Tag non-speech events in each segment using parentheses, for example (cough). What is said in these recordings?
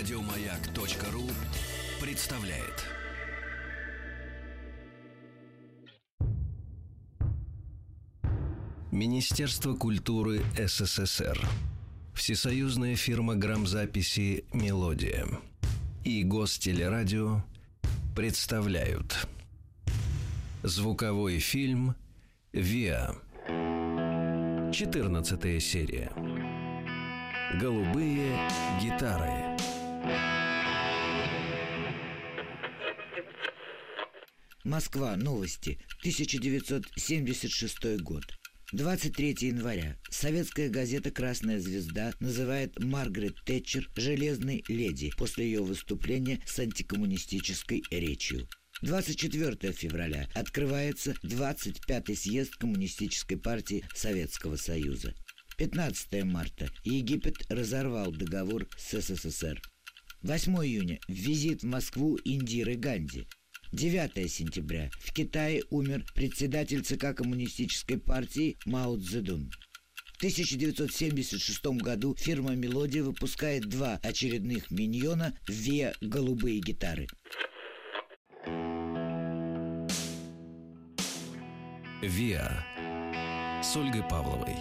Радиомаяк.ру представляет. Министерство культуры СССР. Всесоюзная фирма грамзаписи «Мелодия» и Гостелерадио представляют. Звуковой фильм «Виа» 14 серия. Голубые гитары Москва. Новости. 1976 год. 23 января. Советская газета «Красная звезда» называет Маргарет Тэтчер «железной леди» после ее выступления с антикоммунистической речью. 24 февраля открывается 25-й съезд Коммунистической партии Советского Союза. 15 марта. Египет разорвал договор с СССР. 8 июня. Визит в Москву Индиры Ганди. 9 сентября. В Китае умер председатель ЦК Коммунистической партии Мао Цзэдун. В 1976 году фирма «Мелодия» выпускает два очередных миньона «Виа голубые гитары». «Виа» с Ольгой Павловой.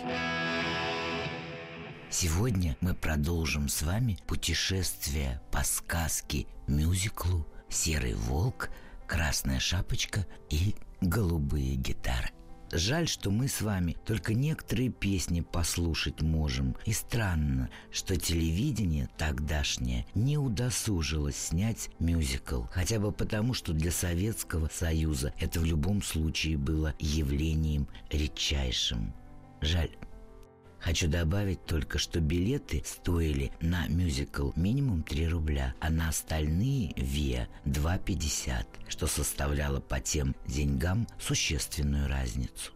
Сегодня мы продолжим с вами путешествие по сказке мюзиклу «Серый волк», «Красная шапочка» и «Голубые гитары». Жаль, что мы с вами только некоторые песни послушать можем. И странно, что телевидение тогдашнее не удосужилось снять мюзикл. Хотя бы потому, что для Советского Союза это в любом случае было явлением редчайшим. Жаль. Хочу добавить только, что билеты стоили на мюзикл минимум 3 рубля, а на остальные ВИА 2,50, что составляло по тем деньгам существенную разницу.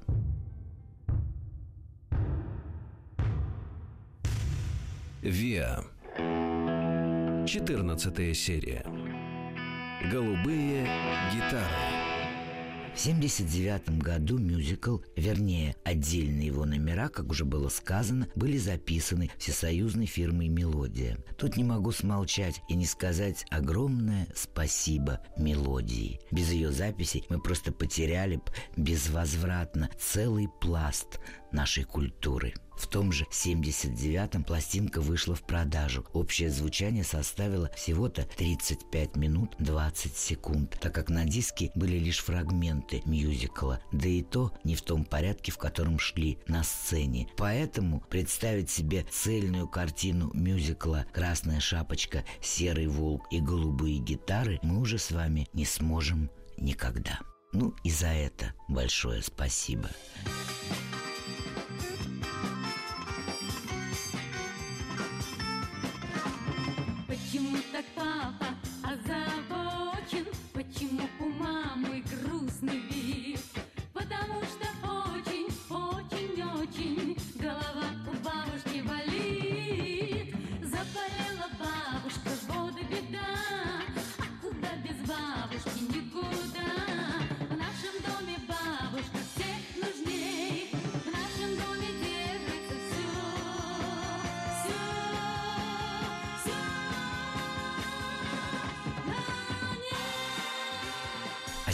«Виа» 14 серия. Голубые гитары В 1979 году мюзикл, вернее, отдельные его номера, как уже было сказано, были записаны всесоюзной фирмой «Мелодия». Тут не могу смолчать и не сказать огромное спасибо «Мелодии». Без ее записей мы просто потеряли б безвозвратно целый пласт нашей культуры. В том же 79-м пластинка вышла в продажу. Общее звучание составило всего-то 35 минут 20 секунд, так как на диске были лишь фрагменты мюзикла, да и то не в том порядке, в котором шли на сцене. Поэтому представить себе цельную картину мюзикла «Красная шапочка», «Серый волк» и «Голубые гитары» мы уже с вами не сможем никогда. Ну и за это большое спасибо.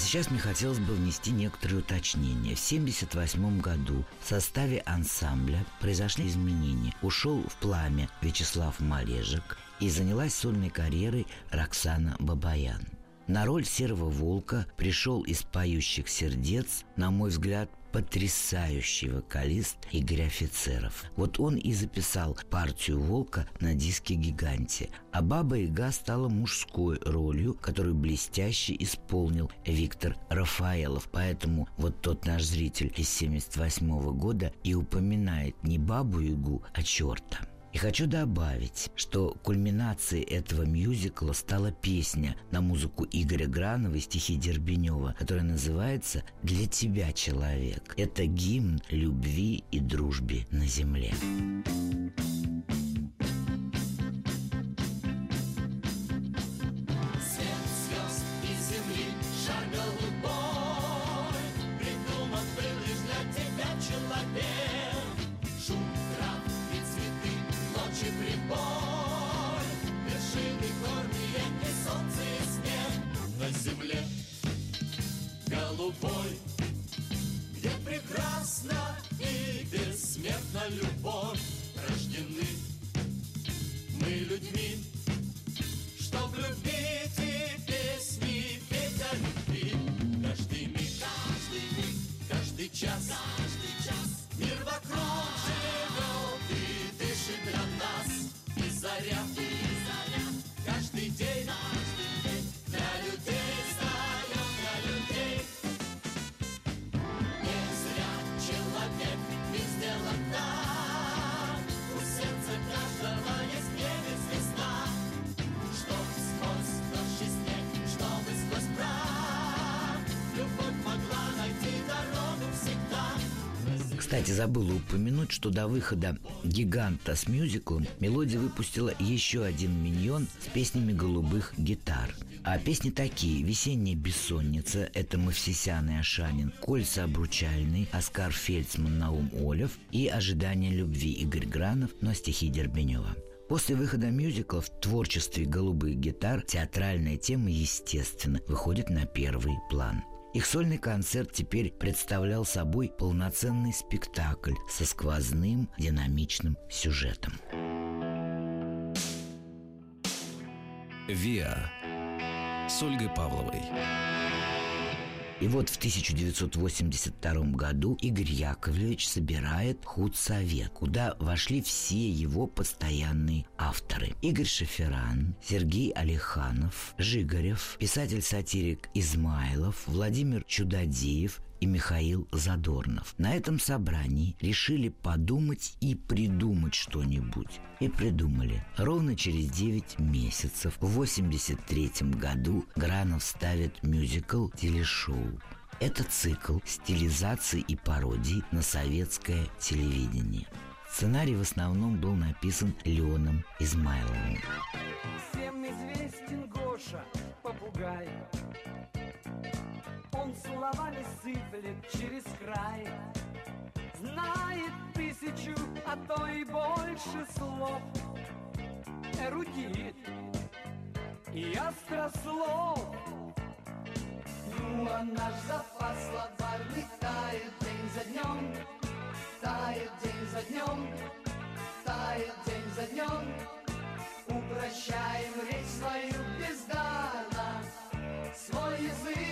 Сейчас мне хотелось бы внести некоторые уточнения. В 1978 году в составе ансамбля произошли изменения. Ушел в пламя Вячеслав Малежик и занялась сольной карьерой Роксана Бабаян. На роль серого волка пришел из поющих сердец, на мой взгляд, потрясающий вокалист Игорь Офицеров. Вот он и записал партию волка на диске «Гиганте». А Баба Яга стала мужской ролью, которую блестяще исполнил Виктор Рафаэлов. Поэтому вот тот наш зритель из 78 года и упоминает не Бабу Ягу, а черта. И хочу добавить, что кульминацией этого мюзикла стала песня на музыку Игоря Гранова и стихи Дербенева, которая называется «Для тебя, человек». Это гимн любви и дружбе на земле. Свет Кстати, забыла упомянуть, что до выхода «Гиганта» с мюзиклом «Мелодия» выпустила еще один миньон с песнями голубых гитар. А песни такие «Весенняя бессонница» — это Мавсисян и Ашанин, «Кольца обручальные» — Оскар Фельдсман, Наум Олев и «Ожидание любви» Игорь Гранов, но стихи Дербенева. После выхода мюзикла в творчестве голубых гитар театральная тема, естественно, выходит на первый план. Их сольный концерт теперь представлял собой полноценный спектакль со сквозным динамичным сюжетом. «Виа» с Ольгой Павловой. И вот в 1982 году Игорь Яковлевич собирает худсовет, куда вошли все его постоянные авторы. Игорь Шеферан, Сергей Алиханов, Жигарев, писатель-сатирик Измайлов, Владимир Чудодеев и Михаил Задорнов. На этом собрании решили подумать и придумать что-нибудь. И придумали. Ровно через 9 месяцев, в 83 году, Гранов ставит мюзикл «Телешоу». Это цикл стилизации и пародий на советское телевидение. Сценарий в основном был написан Леоном Измайловым. Всем известен Гоша, попугай словами сыплет через край. Знает тысячу, а то и больше слов. Эрудит и острослов Ну, а наш запас словарный тает день за днем Тает день за днем, тает день за днем. Упрощаем речь свою бездарно Свой язык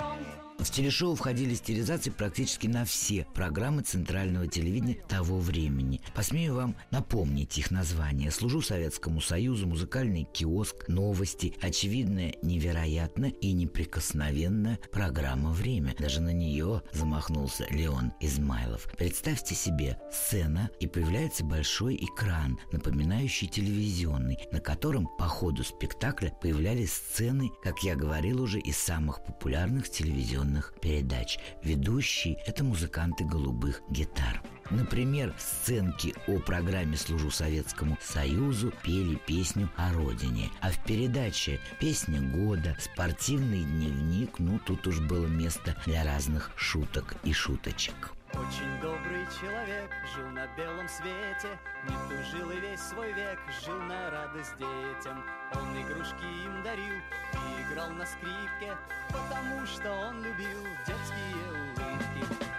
бережем В телешоу входили стилизации практически на все программы центрального телевидения того времени. Посмею вам напомнить их названия. «Служу Советскому Союзу», «Музыкальный киоск», «Новости», «Очевидная, невероятная и неприкосновенная программа «Время». Даже на нее замахнулся Леон Измайлов. Представьте себе сцена, и появляется большой экран, напоминающий телевизионный, на котором по ходу спектакля появлялись сцены, как я говорил уже, из самых популярных телевизионных передач. Ведущие – это музыканты голубых гитар. Например, в сценке о программе «Служу Советскому Союзу» пели песню о родине. А в передаче «Песня года», «Спортивный дневник», ну, тут уж было место для разных шуток и шуточек. Очень добрый человек жил на белом свете Не тужил и весь свой век жил на радость детям. Он игрушки им дарил и играл на скрипке Потому что он любил детские улыбки.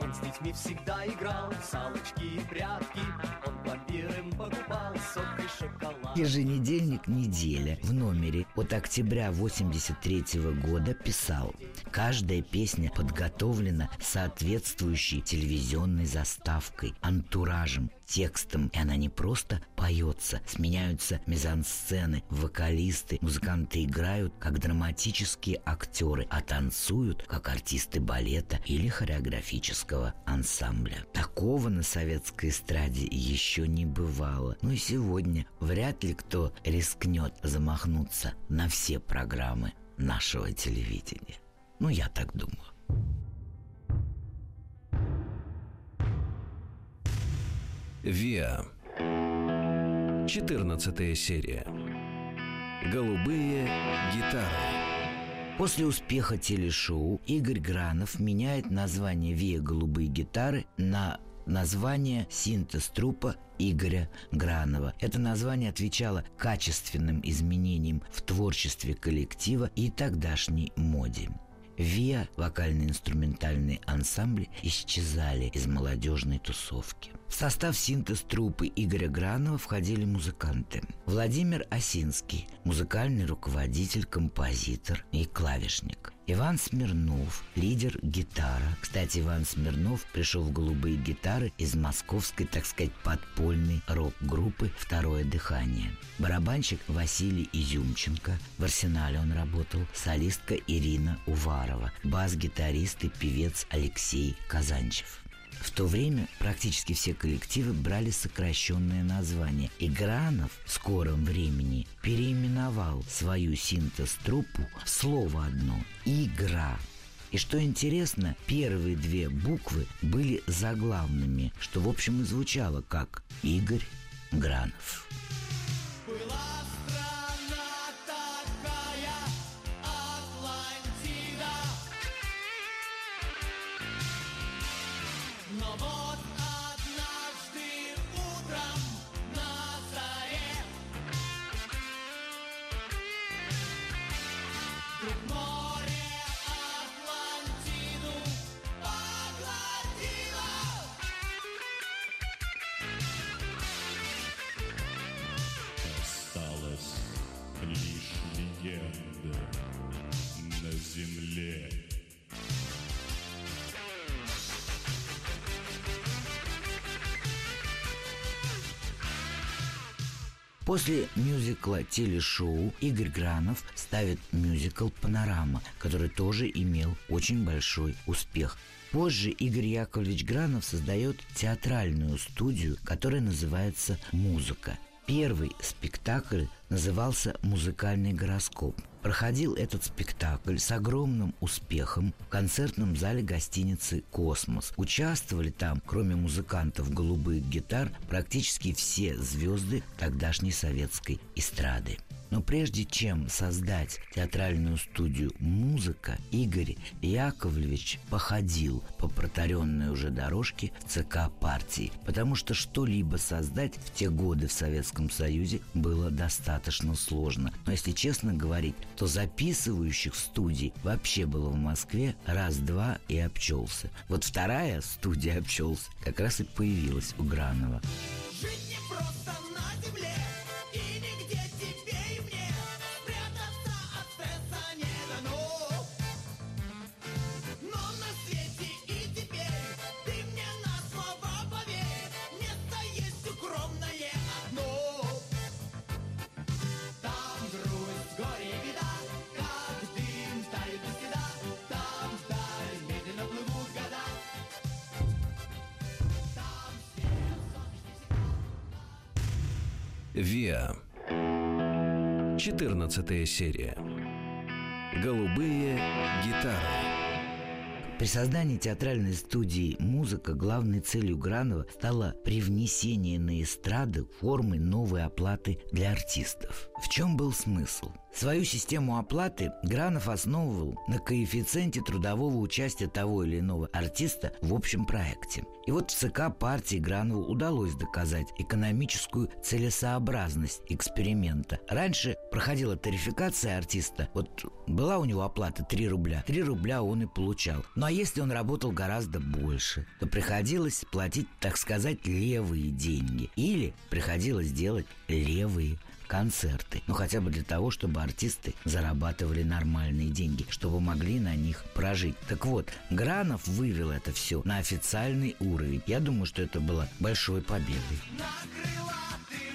Он с детьми всегда играл в салочки и прятки Он пломбир им покупал сок и Еженедельник «Неделя» в номере от октября 83 года писал «Каждая песня подготовлена соответствующей телевизионной заставкой, антуражем, текстом, и она не просто поется, сменяются мизансцены, вокалисты, музыканты играют, как драматические актеры, а танцуют, как артисты балета или хореографического ансамбля. Такого на советской эстраде еще не бывало. Ну и сегодня вряд ли кто рискнет замахнуться на все программы нашего телевидения. Ну, я так думаю. «Виа». 14 серия. Голубые гитары. После успеха телешоу Игорь Гранов меняет название «Виа голубые гитары» на название синтез трупа Игоря Гранова. Это название отвечало качественным изменениям в творчестве коллектива и тогдашней моде. ВИА, вокально-инструментальные ансамбли, исчезали из молодежной тусовки. В состав синтез труппы Игоря Гранова входили музыканты. Владимир Осинский, музыкальный руководитель, композитор и клавишник. Иван Смирнов, лидер гитара. Кстати, Иван Смирнов пришел в «Голубые гитары» из московской, так сказать, подпольной рок-группы «Второе дыхание». Барабанщик Василий Изюмченко. В «Арсенале» он работал. Солистка Ирина Уварова. Бас-гитарист и певец Алексей Казанчев. В то время практически все коллективы брали сокращенное название. И Гранов в скором времени переименовал свою синтез-труппу в слово одно – «Игра». И что интересно, первые две буквы были заглавными, что в общем и звучало как Игорь Гранов. После мюзикла телешоу Игорь Гранов ставит мюзикл «Панорама», который тоже имел очень большой успех. Позже Игорь Яковлевич Гранов создает театральную студию, которая называется «Музыка». Первый спектакль назывался «Музыкальный гороскоп». Проходил этот спектакль с огромным успехом в концертном зале гостиницы «Космос». Участвовали там, кроме музыкантов голубых гитар, практически все звезды тогдашней советской эстрады. Но прежде чем создать театральную студию «Музыка», Игорь Яковлевич походил по протаренной уже дорожке в ЦК партии, потому что что-либо создать в те годы в Советском Союзе было достаточно сложно. Но если честно говорить, то записывающих студий вообще было в Москве раз-два и обчелся. Вот вторая студия обчелся как раз и появилась у Гранова. Жить не просто ВИА. 14 серия. Голубые гитары. При создании театральной студии «Музыка» главной целью Гранова стало привнесение на эстрады формы новой оплаты для артистов. В чем был смысл? Свою систему оплаты Гранов основывал на коэффициенте трудового участия того или иного артиста в общем проекте. И вот в ЦК партии Гранову удалось доказать экономическую целесообразность эксперимента. Раньше проходила тарификация артиста. Вот была у него оплата 3 рубля. 3 рубля он и получал. Ну а если он работал гораздо больше, то приходилось платить, так сказать, левые деньги. Или приходилось делать левые концерты. Ну, хотя бы для того, чтобы артисты зарабатывали нормальные деньги, чтобы могли на них прожить. Так вот, Гранов вывел это все на официальный уровень. Я думаю, что это было большой победой. На крылатых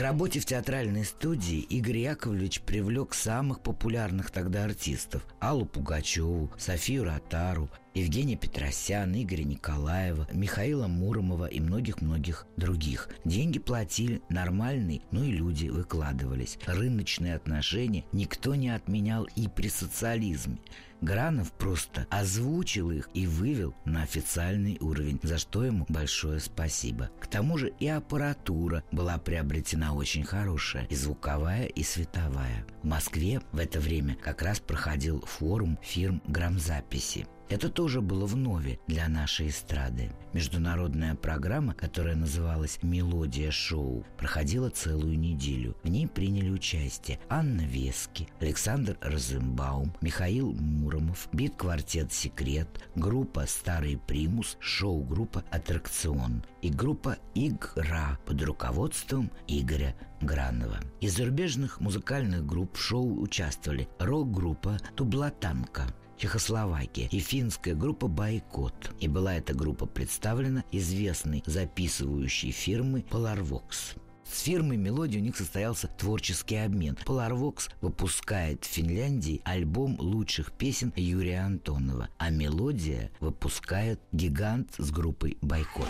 К работе в театральной студии Игорь Яковлевич привлек самых популярных тогда артистов Аллу Пугачеву, Софию Ротару, Евгения Петросян, Игоря Николаева, Михаила Муромова и многих-многих других. Деньги платили нормальные, ну и люди выкладывались. Рыночные отношения никто не отменял и при социализме. Гранов просто озвучил их и вывел на официальный уровень, за что ему большое спасибо. К тому же и аппаратура была приобретена очень хорошая, и звуковая, и световая. В Москве в это время как раз проходил форум фирм грамзаписи. Это тоже было в нове для нашей эстрады. Международная программа, которая называлась «Мелодия шоу», проходила целую неделю. В ней приняли участие Анна Вески, Александр Розенбаум, Михаил Муромов, бит-квартет «Секрет», группа «Старый примус», шоу-группа «Аттракцион» и группа «Игра» под руководством Игоря Гранова. Из зарубежных музыкальных групп в шоу участвовали рок-группа «Тублатанка», Чехословакия и финская группа «Бойкот». И была эта группа представлена известной записывающей фирмой «Polarvox». С фирмой «Мелодия» у них состоялся творческий обмен. Polarvox выпускает в Финляндии альбом лучших песен Юрия Антонова, а «Мелодия» выпускает гигант с группой «Бойкот».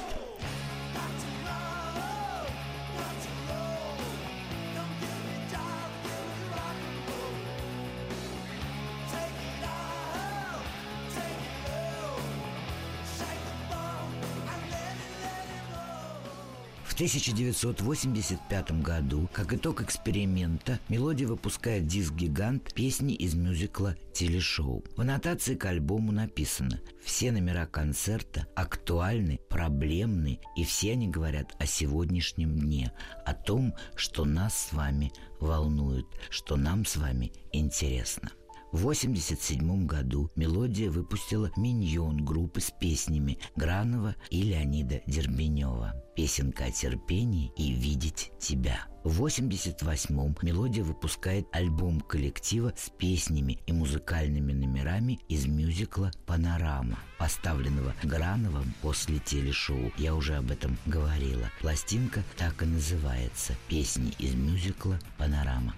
1985 году, как итог эксперимента, «Мелодия» выпускает диск «Гигант» песни из мюзикла «Телешоу». В аннотации к альбому написано «Все номера концерта актуальны, проблемны, и все они говорят о сегодняшнем дне, о том, что нас с вами волнует, что нам с вами интересно». В 1987 году «Мелодия» выпустила «Миньон» группы с песнями Гранова и Леонида Дербенева. Песенка о терпении и «Видеть тебя». В 1988-м «Мелодия» выпускает альбом коллектива с песнями и музыкальными номерами из мюзикла «Панорама», поставленного Грановым после телешоу. Я уже об этом говорила. Пластинка так и называется «Песни из мюзикла «Панорама».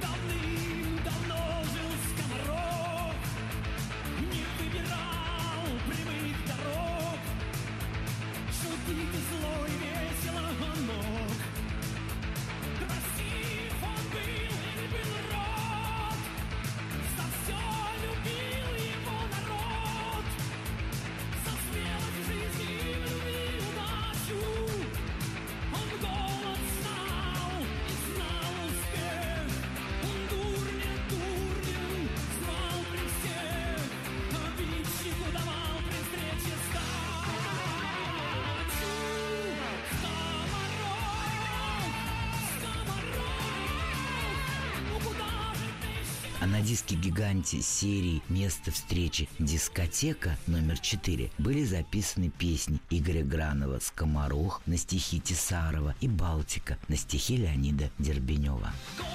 Давным-давно диске «Гиганте» серии «Место встречи. Дискотека» номер 4 были записаны песни Игоря Гранова «Скоморох» на стихи Тесарова и «Балтика» на стихи Леонида Дербенева. Гонит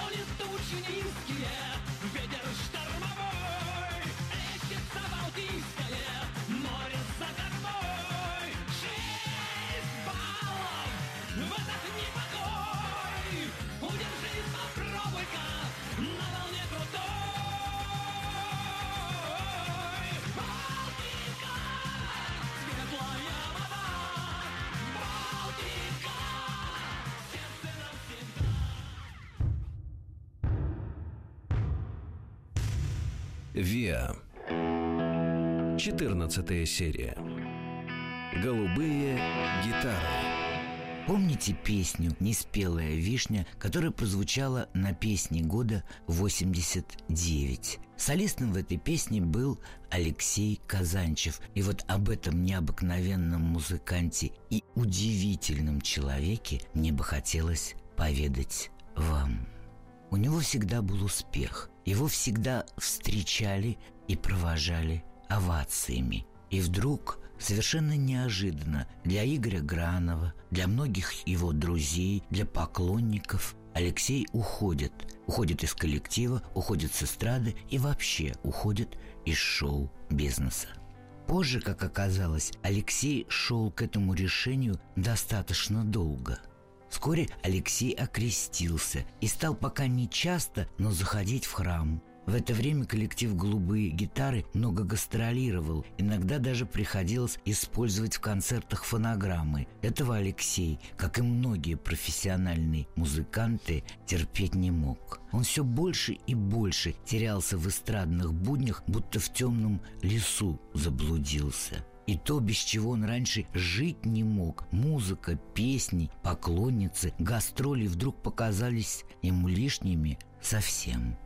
14 серия. Голубые гитары. Помните песню «Неспелая вишня», которая прозвучала на песне года 89? Солистом в этой песне был Алексей Казанчев. И вот об этом необыкновенном музыканте и удивительном человеке мне бы хотелось поведать вам. У него всегда был успех. Его всегда встречали и провожали овациями. И вдруг, совершенно неожиданно для Игоря Гранова, для многих его друзей, для поклонников, Алексей уходит. Уходит из коллектива, уходит с эстрады и вообще уходит из шоу-бизнеса. Позже, как оказалось, Алексей шел к этому решению достаточно долго. Вскоре Алексей окрестился и стал пока не часто, но заходить в храм. В это время коллектив «Голубые гитары» много гастролировал. Иногда даже приходилось использовать в концертах фонограммы. Этого Алексей, как и многие профессиональные музыканты, терпеть не мог. Он все больше и больше терялся в эстрадных буднях, будто в темном лесу заблудился. И то, без чего он раньше жить не мог, музыка, песни, поклонницы, гастроли вдруг показались ему лишними совсем.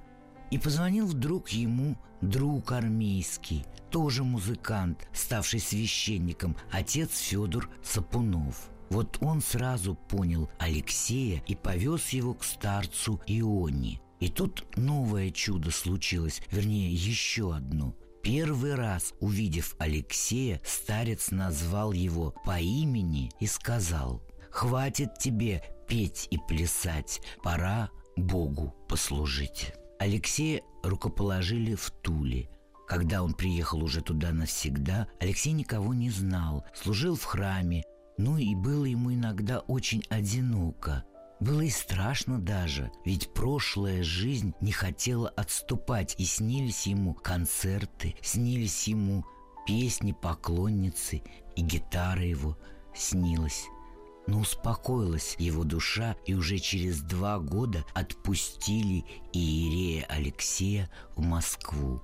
И позвонил вдруг ему друг армейский, тоже музыкант, ставший священником, отец Федор Сапунов. Вот он сразу понял Алексея и повез его к старцу Ионе. И тут новое чудо случилось, вернее, еще одно. Первый раз, увидев Алексея, старец назвал его по имени и сказал «Хватит тебе петь и плясать, пора Богу послужить». Алексея рукоположили в Туле. Когда он приехал уже туда навсегда, Алексей никого не знал, служил в храме, ну и было ему иногда очень одиноко. Было и страшно даже, ведь прошлая жизнь не хотела отступать, и снились ему концерты, снились ему песни поклонницы, и гитара его снилась. Но успокоилась его душа, и уже через два года отпустили Иерея Алексея в Москву.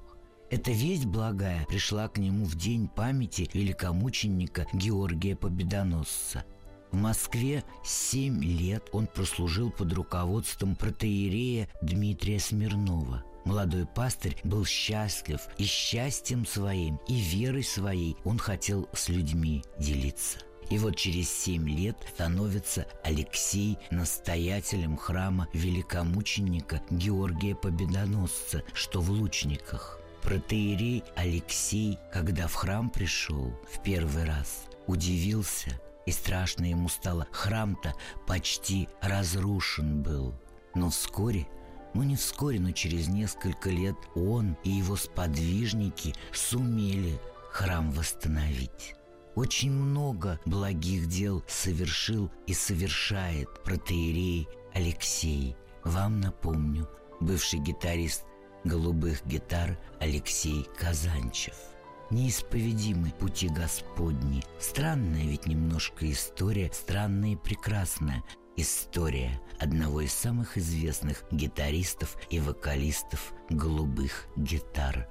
Эта весть благая пришла к нему в день памяти великомученика Георгия Победоносца – в Москве семь лет он прослужил под руководством протеерея Дмитрия Смирнова. Молодой пастырь был счастлив и счастьем своим, и верой своей он хотел с людьми делиться. И вот через семь лет становится Алексей настоятелем храма великомученика Георгия Победоносца, что в Лучниках. Протеерей Алексей, когда в храм пришел в первый раз, удивился и страшно ему стало. Храм-то почти разрушен был. Но вскоре, ну не вскоре, но через несколько лет он и его сподвижники сумели храм восстановить. Очень много благих дел совершил и совершает протеерей Алексей. Вам напомню, бывший гитарист голубых гитар Алексей Казанчев – неисповедимы пути Господни. Странная ведь немножко история, странная и прекрасная история одного из самых известных гитаристов и вокалистов голубых гитар.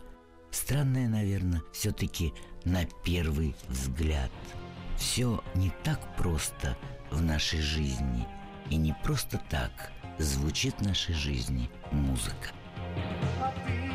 Странная, наверное, все-таки на первый взгляд. Все не так просто в нашей жизни, и не просто так звучит в нашей жизни музыка. А ты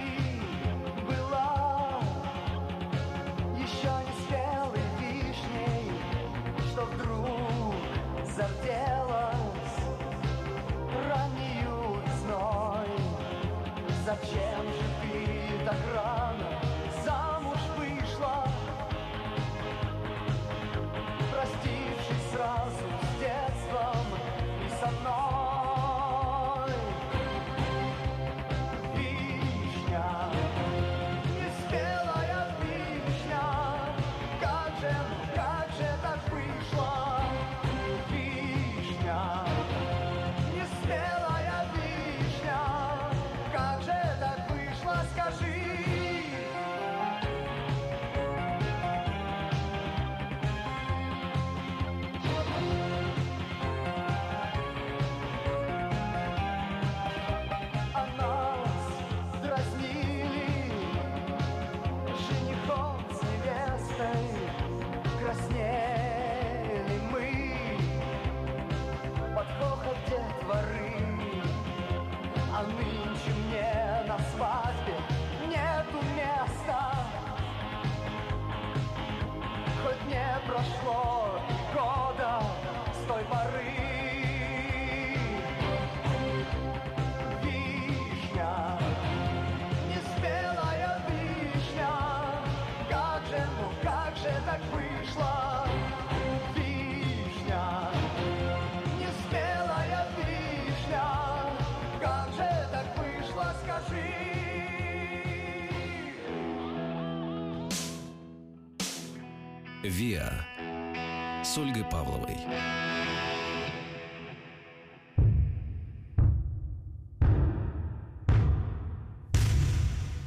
«Виа» с Ольгой Павловой.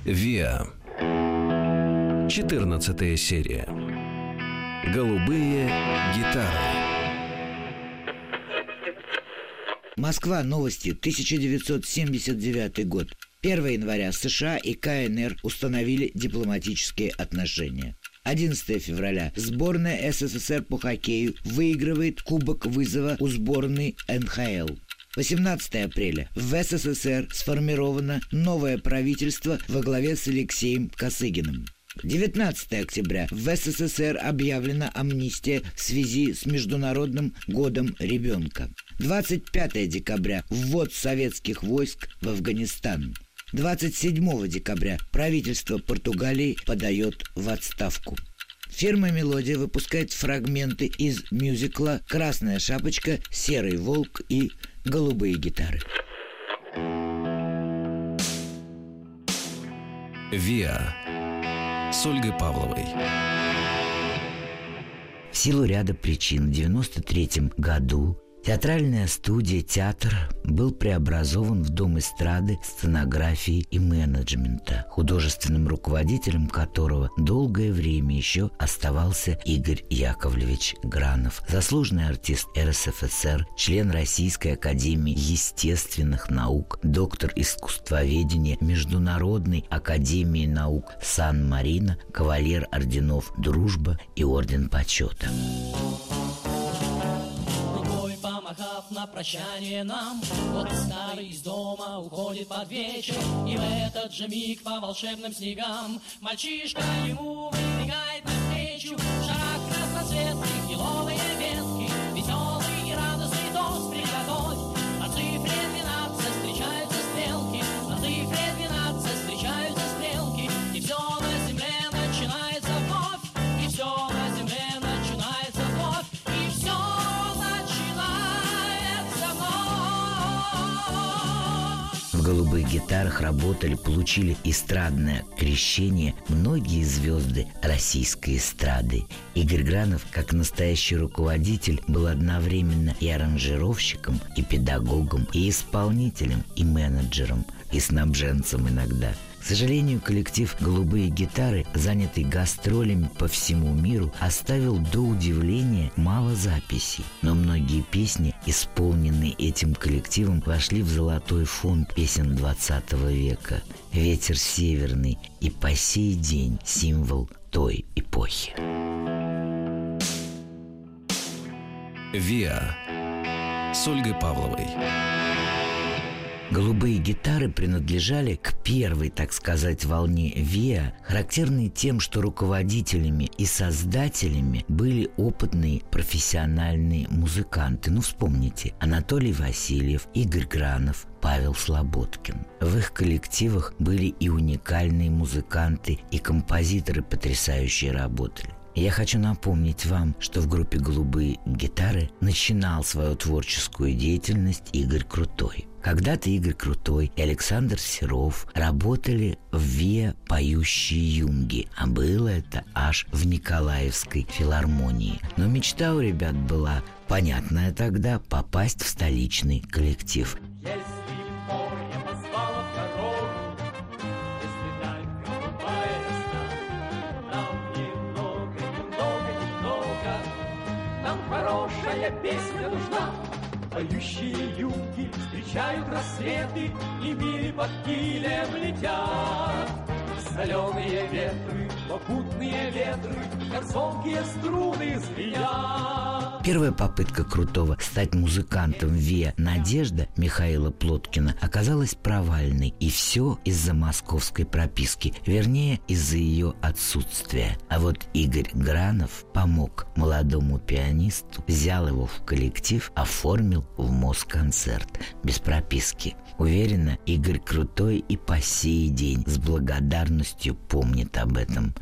Виа. 14 серия. Голубые гитары. Москва. Новости. 1979 год. 1 января США и КНР установили дипломатические отношения. 11 февраля. Сборная СССР по хоккею выигрывает Кубок вызова у сборной НХЛ. 18 апреля. В СССР сформировано новое правительство во главе с Алексеем Косыгиным. 19 октября. В СССР объявлена амнистия в связи с Международным годом ребенка. 25 декабря. Ввод советских войск в Афганистан. 27 декабря правительство Португалии подает в отставку. Фирма «Мелодия» выпускает фрагменты из мюзикла «Красная шапочка», «Серый волк» и «Голубые гитары». Виа. С Ольгой Павловой. В силу ряда причин в 1993 году Театральная студия «Театр» был преобразован в Дом эстрады, сценографии и менеджмента, художественным руководителем которого долгое время еще оставался Игорь Яковлевич Гранов, заслуженный артист РСФСР, член Российской академии естественных наук, доктор искусствоведения Международной академии наук Сан-Марино, кавалер орденов «Дружба» и Орден Почета. Помахав прощание нам. Вот старый из дома уходит под вечер И в этот же миг по волшебным снегам Мальчишка ему выбегает навстречу Голубых гитарах работали, получили эстрадное крещение многие звезды российской эстрады. Игорь Гранов, как настоящий руководитель, был одновременно и аранжировщиком, и педагогом, и исполнителем, и менеджером, и снабженцем иногда – сожалению, коллектив «Голубые гитары», занятый гастролями по всему миру, оставил до удивления мало записей. Но многие песни, исполненные этим коллективом, вошли в золотой фонд песен 20 века. «Ветер северный» и по сей день символ той эпохи. Виа. С Ольгой Павловой. Голубые гитары принадлежали к первой, так сказать, волне ВИА, характерной тем, что руководителями и создателями были опытные профессиональные музыканты. Ну, вспомните, Анатолий Васильев, Игорь Гранов, Павел Слободкин. В их коллективах были и уникальные музыканты, и композиторы потрясающие работали. Я хочу напомнить вам, что в группе «Голубые гитары» начинал свою творческую деятельность Игорь Крутой. Когда-то Игорь Крутой и Александр Серов работали в ВИА «Поющие юнги», а было это аж в Николаевской филармонии. Но мечта у ребят была, понятная тогда, попасть в столичный коллектив. Поющие юнги встречают рассветы И мили под килем летят. Соленые ветры, попутные ветры, звонкие струны звенят. Первая попытка Крутого стать музыкантом ВИА «Надежда» Михаила Плоткина оказалась провальной. И все из-за московской прописки, вернее, из-за ее отсутствия. А вот Игорь Гранов помог молодому пианисту, взял его в коллектив, оформил в Москонцерт без прописки. Уверена, Игорь Крутой и по сей день с благодарностью помнит об этом.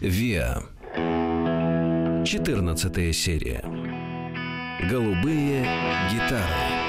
Виа. 14 серия. Голубые гитары.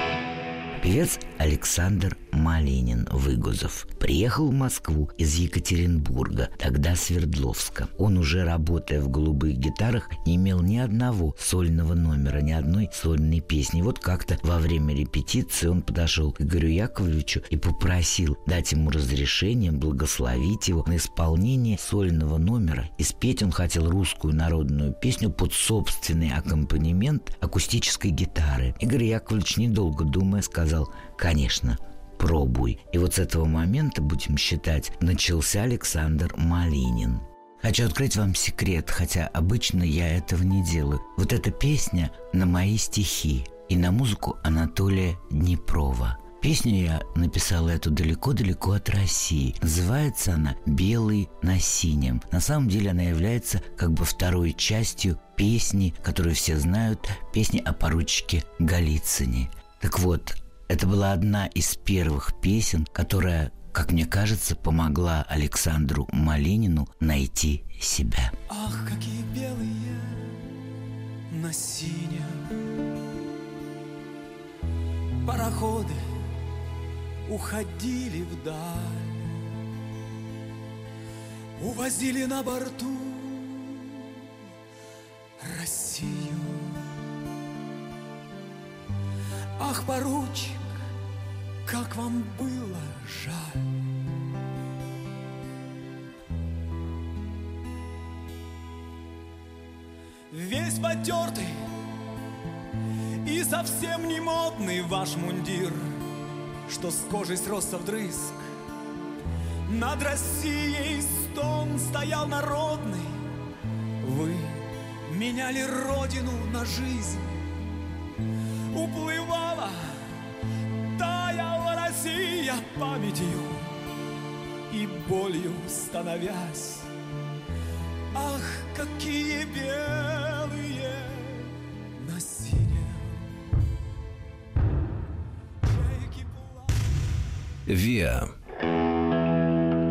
Певец Александр Малинин Выгузов приехал в Москву из Екатеринбурга, тогда Свердловска. Он уже работая в «Голубых гитарах» не имел ни одного сольного номера, ни одной сольной песни. Вот как-то во время репетиции он подошел к Игорю Яковлевичу и попросил дать ему разрешение благословить его на исполнение сольного номера. И спеть он хотел русскую народную песню под собственный аккомпанемент акустической гитары. Игорь Яковлевич, недолго думая, сказал «Конечно, пробуй». И вот с этого момента, будем считать, начался Александр Малинин. Хочу открыть вам секрет, хотя обычно я этого не делаю. Вот эта песня на мои стихи и на музыку Анатолия Днепрова. Песню я написала эту далеко-далеко от России. Называется она «Белый на синем». На самом деле она является как бы второй частью песни, которую все знают, песни о поручике Голицыне. Так вот, это была одна из первых песен, которая, как мне кажется, помогла Александру Малинину найти себя. Ах, какие белые на синем. Пароходы уходили вдаль. Увозили на борту Россию. Ах, поручик, как вам было жаль Весь потертый и совсем не модный ваш мундир, Что с кожей сросся вдрызг. Над Россией стон стоял народный, Вы меняли родину на жизнь. Уплывала, памятью И болью становясь. Ах, какие белые на синем. Виа.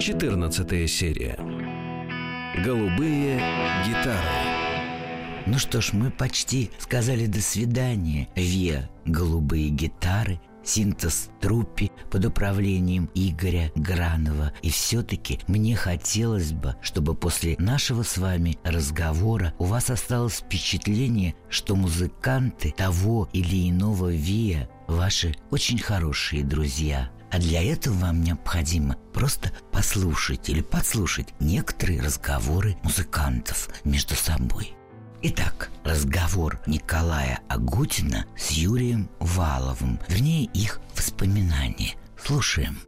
14 серия. Голубые гитары. Ну что ж, мы почти сказали до свидания. Виа «Голубые гитары», синтез труппи под управлением Игоря Гранова. И все-таки мне хотелось бы, чтобы после нашего с вами разговора у вас осталось впечатление, что музыканты того или иного ВИА ваши очень хорошие друзья. А для этого вам необходимо просто послушать или подслушать некоторые разговоры музыкантов между собой. Итак, разговор Николая Агутина с Юрием Валовым, вернее их воспоминания. Слушаем.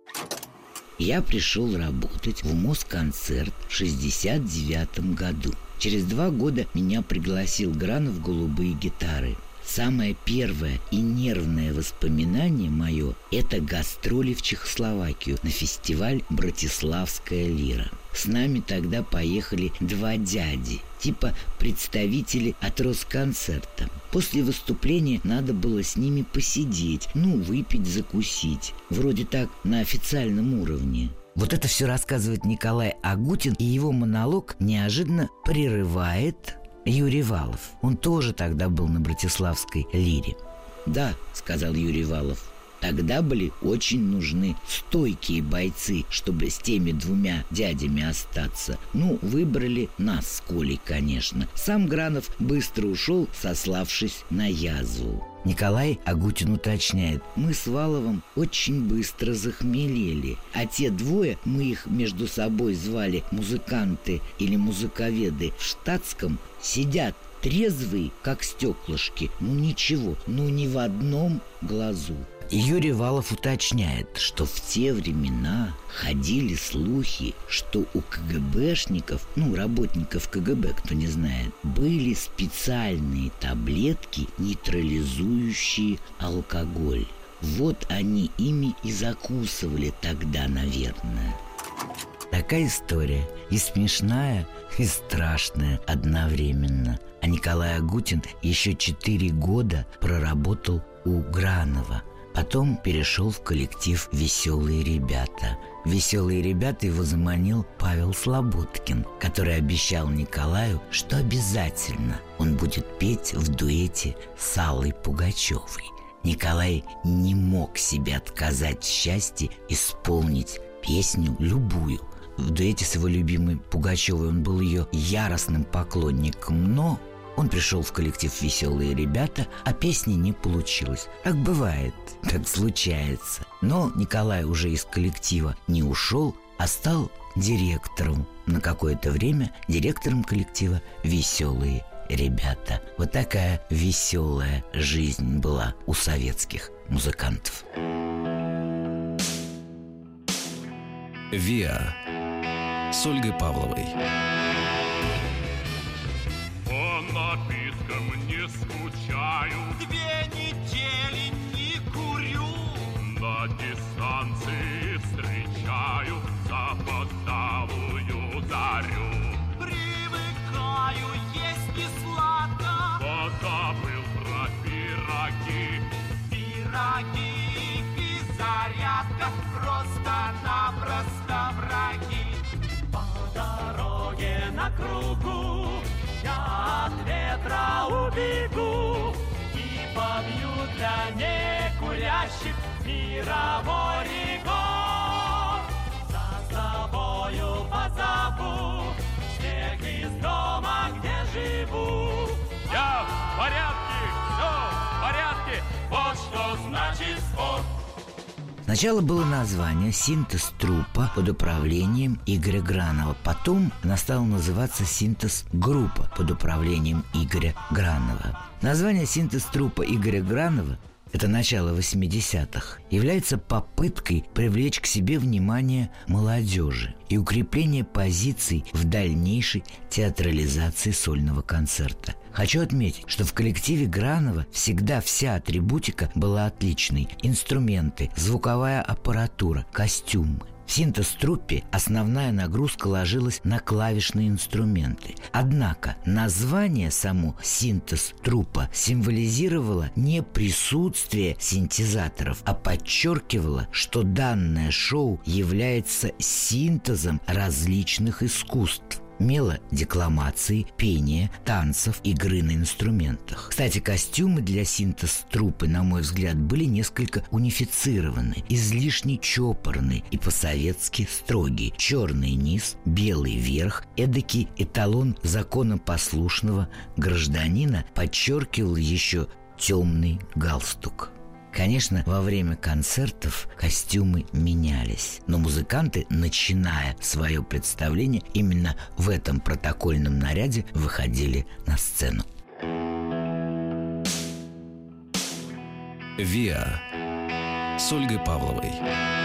Я пришел работать в Москонцерт в 69 году. Через два года меня пригласил Гранов в «Голубые гитары». Самое первое и нервное воспоминание мое – это гастроли в Чехословакию на фестиваль «Братиславская лира». С нами тогда поехали два дяди, типа представители от Росконцерта. После выступления надо было с ними посидеть, ну, выпить, закусить. Вроде так на официальном уровне. Вот это все рассказывает Николай Агутин, и его монолог неожиданно прерывает Юрий Валов. Он тоже тогда был на Братиславской лире. «Да», — сказал Юрий Валов, Тогда были очень нужны стойкие бойцы, чтобы с теми двумя дядями остаться. Ну, выбрали нас с Колей, конечно. Сам Гранов быстро ушел, сославшись на язву. Николай Агутин уточняет, мы с Валовым очень быстро захмелели, а те двое, мы их между собой звали музыканты или музыковеды в штатском, сидят трезвые, как стеклышки, ну ничего, ну ни в одном глазу. Юрий Валов уточняет, что в те времена ходили слухи, что у КГБшников, ну, работников КГБ, кто не знает, были специальные таблетки, нейтрализующие алкоголь. Вот они ими и закусывали тогда, наверное. Такая история и смешная, и страшная одновременно. А Николай Агутин еще четыре года проработал у Гранова – Потом перешел в коллектив «Веселые ребята». «Веселые ребята» его заманил Павел Слободкин, который обещал Николаю, что обязательно он будет петь в дуэте с Аллой Пугачевой. Николай не мог себе отказать в счастье исполнить песню любую. В дуэте с его любимой Пугачевой он был ее яростным поклонником, но он пришел в коллектив «Веселые ребята», а песни не получилось. Так бывает, (laughs) так случается. Но Николай уже из коллектива не ушел, а стал директором. На какое-то время директором коллектива «Веселые ребята». Вот такая веселая жизнь была у советских музыкантов. «Виа» с Ольгой Павловой. Кругу. Я от ветра убегу И побью для некурящих Мировой рекорд. За собою позову Всех из дома, где живу. Я в порядке, все в порядке. Вот что значит спорт Сначала было название «Синтез трупа» под управлением Игоря Гранова. Потом она стала называться «Синтез группа» под управлением Игоря Гранова. Название «Синтез трупа» Игоря Гранова это начало 80-х, является попыткой привлечь к себе внимание молодежи и укрепление позиций в дальнейшей театрализации сольного концерта. Хочу отметить, что в коллективе Гранова всегда вся атрибутика была отличной. Инструменты, звуковая аппаратура, костюмы. В синтез-труппе основная нагрузка ложилась на клавишные инструменты. Однако название само синтез-труппа символизировало не присутствие синтезаторов, а подчеркивало, что данное шоу является синтезом различных искусств мелодекламации, пения, танцев, игры на инструментах. Кстати, костюмы для синтез-трупы, на мой взгляд, были несколько унифицированы, излишне чопорны и по-советски строгие. Черный низ, белый верх, эдакий эталон законопослушного гражданина подчеркивал еще темный галстук. Конечно, во время концертов костюмы менялись, но музыканты, начиная свое представление, именно в этом протокольном наряде выходили на сцену. «Виа» с Ольгой Павловой.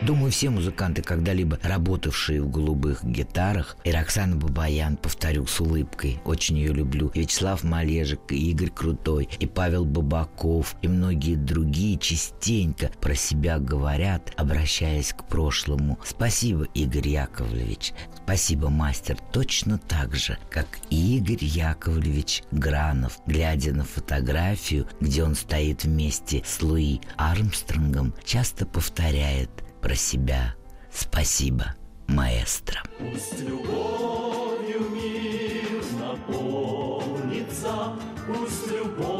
Думаю, все музыканты, когда-либо работавшие в голубых гитарах, и Роксана Бабаян, повторю с улыбкой, очень ее люблю, и Вячеслав Малежик, и Игорь Крутой, и Павел Бабаков, и многие другие частенько про себя говорят, обращаясь к прошлому. Спасибо, Игорь Яковлевич. Спасибо, мастер. Точно так же, как и Игорь Яковлевич Гранов, глядя на фотографию, где он стоит вместе с Луи Армстронгом, часто повторяет – про себя. Спасибо, маэстро. Пусть любовью мир наполнится, пусть любовью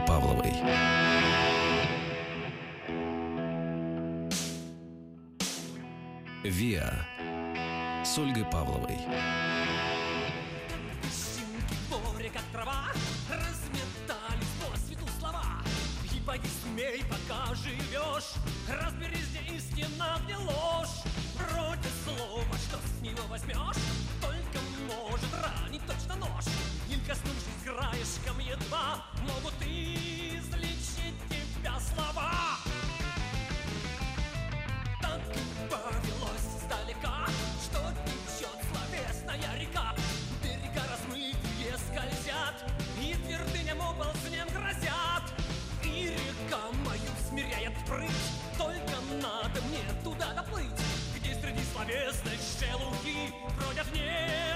Ольгой Павловой. «Виа» с Ольгой Павловой. Щенки в море, как трава, разметались по свету слова. И поди смей, пока живешь, разберись, где истина, где ложь Против слова, что с него возьмешь Только может ранить точно нож коснувшись краешком едва Могут излечить тебя слова. Так повелось издалека Что течет словесная река. Берега размытые скользят И твердыням оползнем грозят. И река мою смиряет прыть Только надо мне туда доплыть Где среди словесной шелухи Бродят нерожденные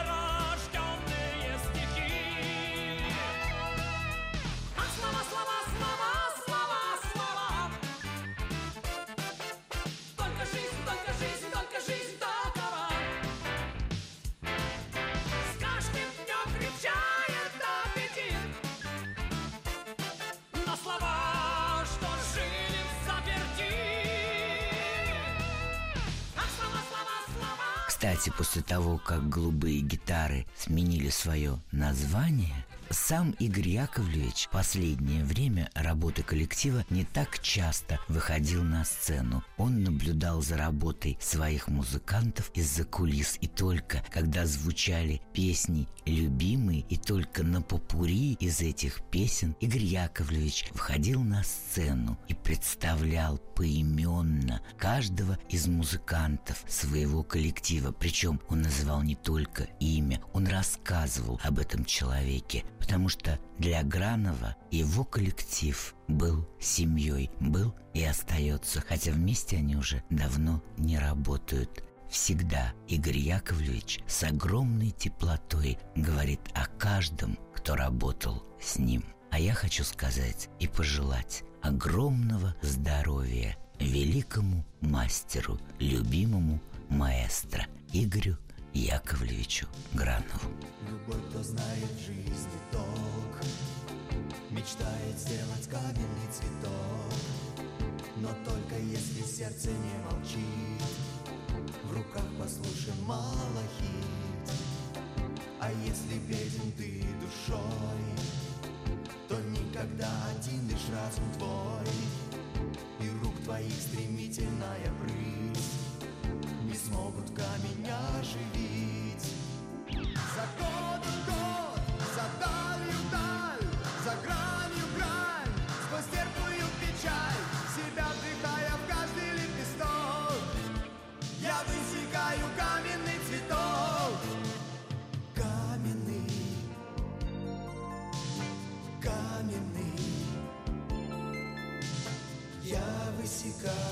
Кстати, после того, как голубые гитары сменили свое название, сам Игорь Яковлевич последнее время работы коллектива не так часто выходил на сцену. Он наблюдал за работой своих музыкантов из-за кулис, и только когда звучали песни любимые, и только на попури из этих песен Игорь Яковлевич выходил на сцену и представлял поименно каждого из музыкантов своего коллектива. Причем он называл не только имя, он рассказывал об этом человеке, потому что для Гранова его коллектив был семьей, был и остается, хотя вместе они уже давно не работают. Всегда Игорь Яковлевич с огромной теплотой говорит о каждом, кто работал с ним. А я хочу сказать и пожелать огромного здоровья великому мастеру, любимому маэстро Игорю Яковлевичу Гранову. Любой, кто знает жизни толк Мечтает сделать каменный цветок. Но только если сердце не молчит В руках послушай малахит А если беден ты душой То никогда один лишь разум твой. И рук твоих стремительная прыть Не смогут камень оживить. За годом год, за далью даль, за гранью грань, сквозь терпкую печаль, себя вдыхая в каждый лепесток, я высекаю каменный цветок. Каменный, каменный, я высекаю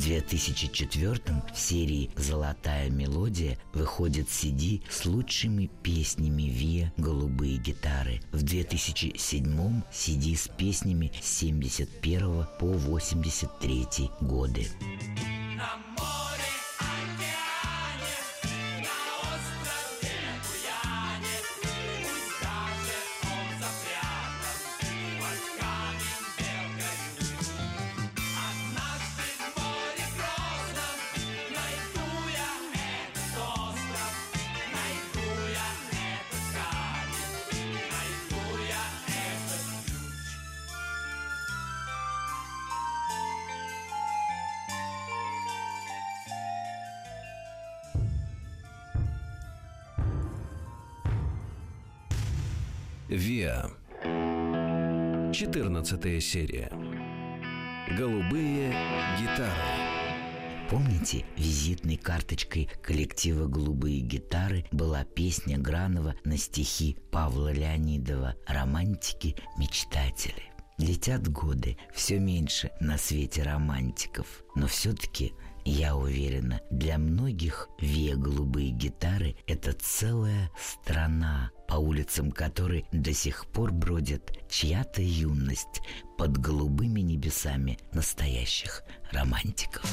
2004 в серии «Золотая мелодия» выходит CD с лучшими песнями ВИА «Голубые гитары». В 2007 CD с песнями с 71 по 83 годы. 14 серия. Голубые гитары. Помните, визитной карточкой коллектива «Голубые гитары» была песня Гранова на стихи Павла Леонидова «Романтики, мечтатели». Летят годы, все меньше на свете романтиков, но все-таки я уверена, для многих ве голубые гитары – это целая страна, по улицам которой до сих пор бродит чья-то юность под голубыми небесами настоящих романтиков.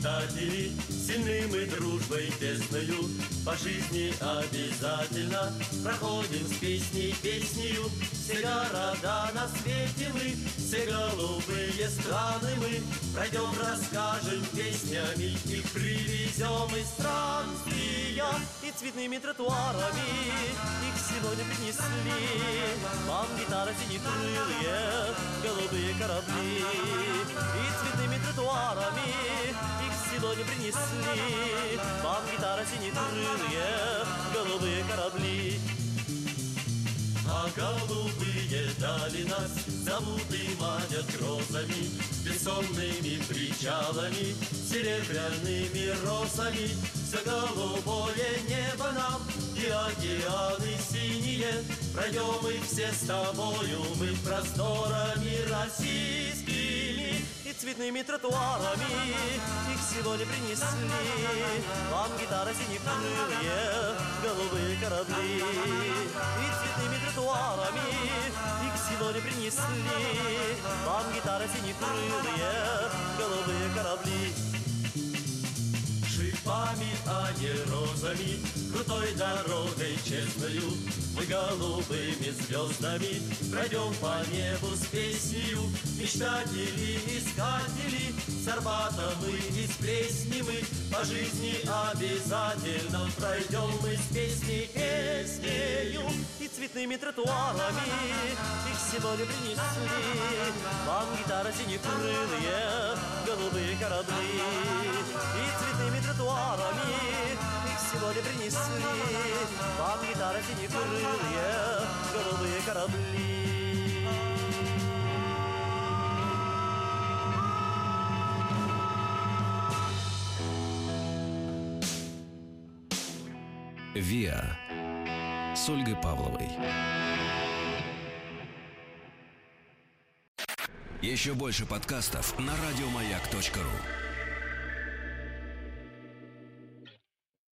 Романтики-мечтатели, сильным и дружбой тесною По жизни обязательно проходим с песней песнею Все города на свете мы, все голубые страны мы. Пройдем, расскажем песнями, их привезем из странствия И цветными тротуарами их сегодня принесли. Вам гитара синекрылые, голубые корабли. И цветными тротуарами их сегодня принесли. Вам гитара синекрылые, голубые корабли. А голубые дали нас зовут и манят грозами, Бессонными причалами, серебряными росами. Все голубое небо нам и океаны синие, Пройдем мы все с тобою мы просторами российскими И цветными тротуарами их сегодня принесли. Вам гитара синекрылые, голубые корабли И цветными тротуарами их сегодня принесли. Вам гитара синекрылые, голубые корабли шипами, а не розами, Крутой дорогой честною, Мы голубыми звездами Пройдем по небу с песнею, Мечтатели, искатели, С Арбата и с Плесни По жизни обязательно Пройдем. Мы с песней песнею И цветными тротуарами Их сегодня принесли. Вам гитара синекрылые, Голубые корабли И цветными тротуарами Их сегодня принесли Вам гитара синекрылые, Голубые корабли ВИА с Ольгой Павловой. Еще больше подкастов на радиомаяк.ру.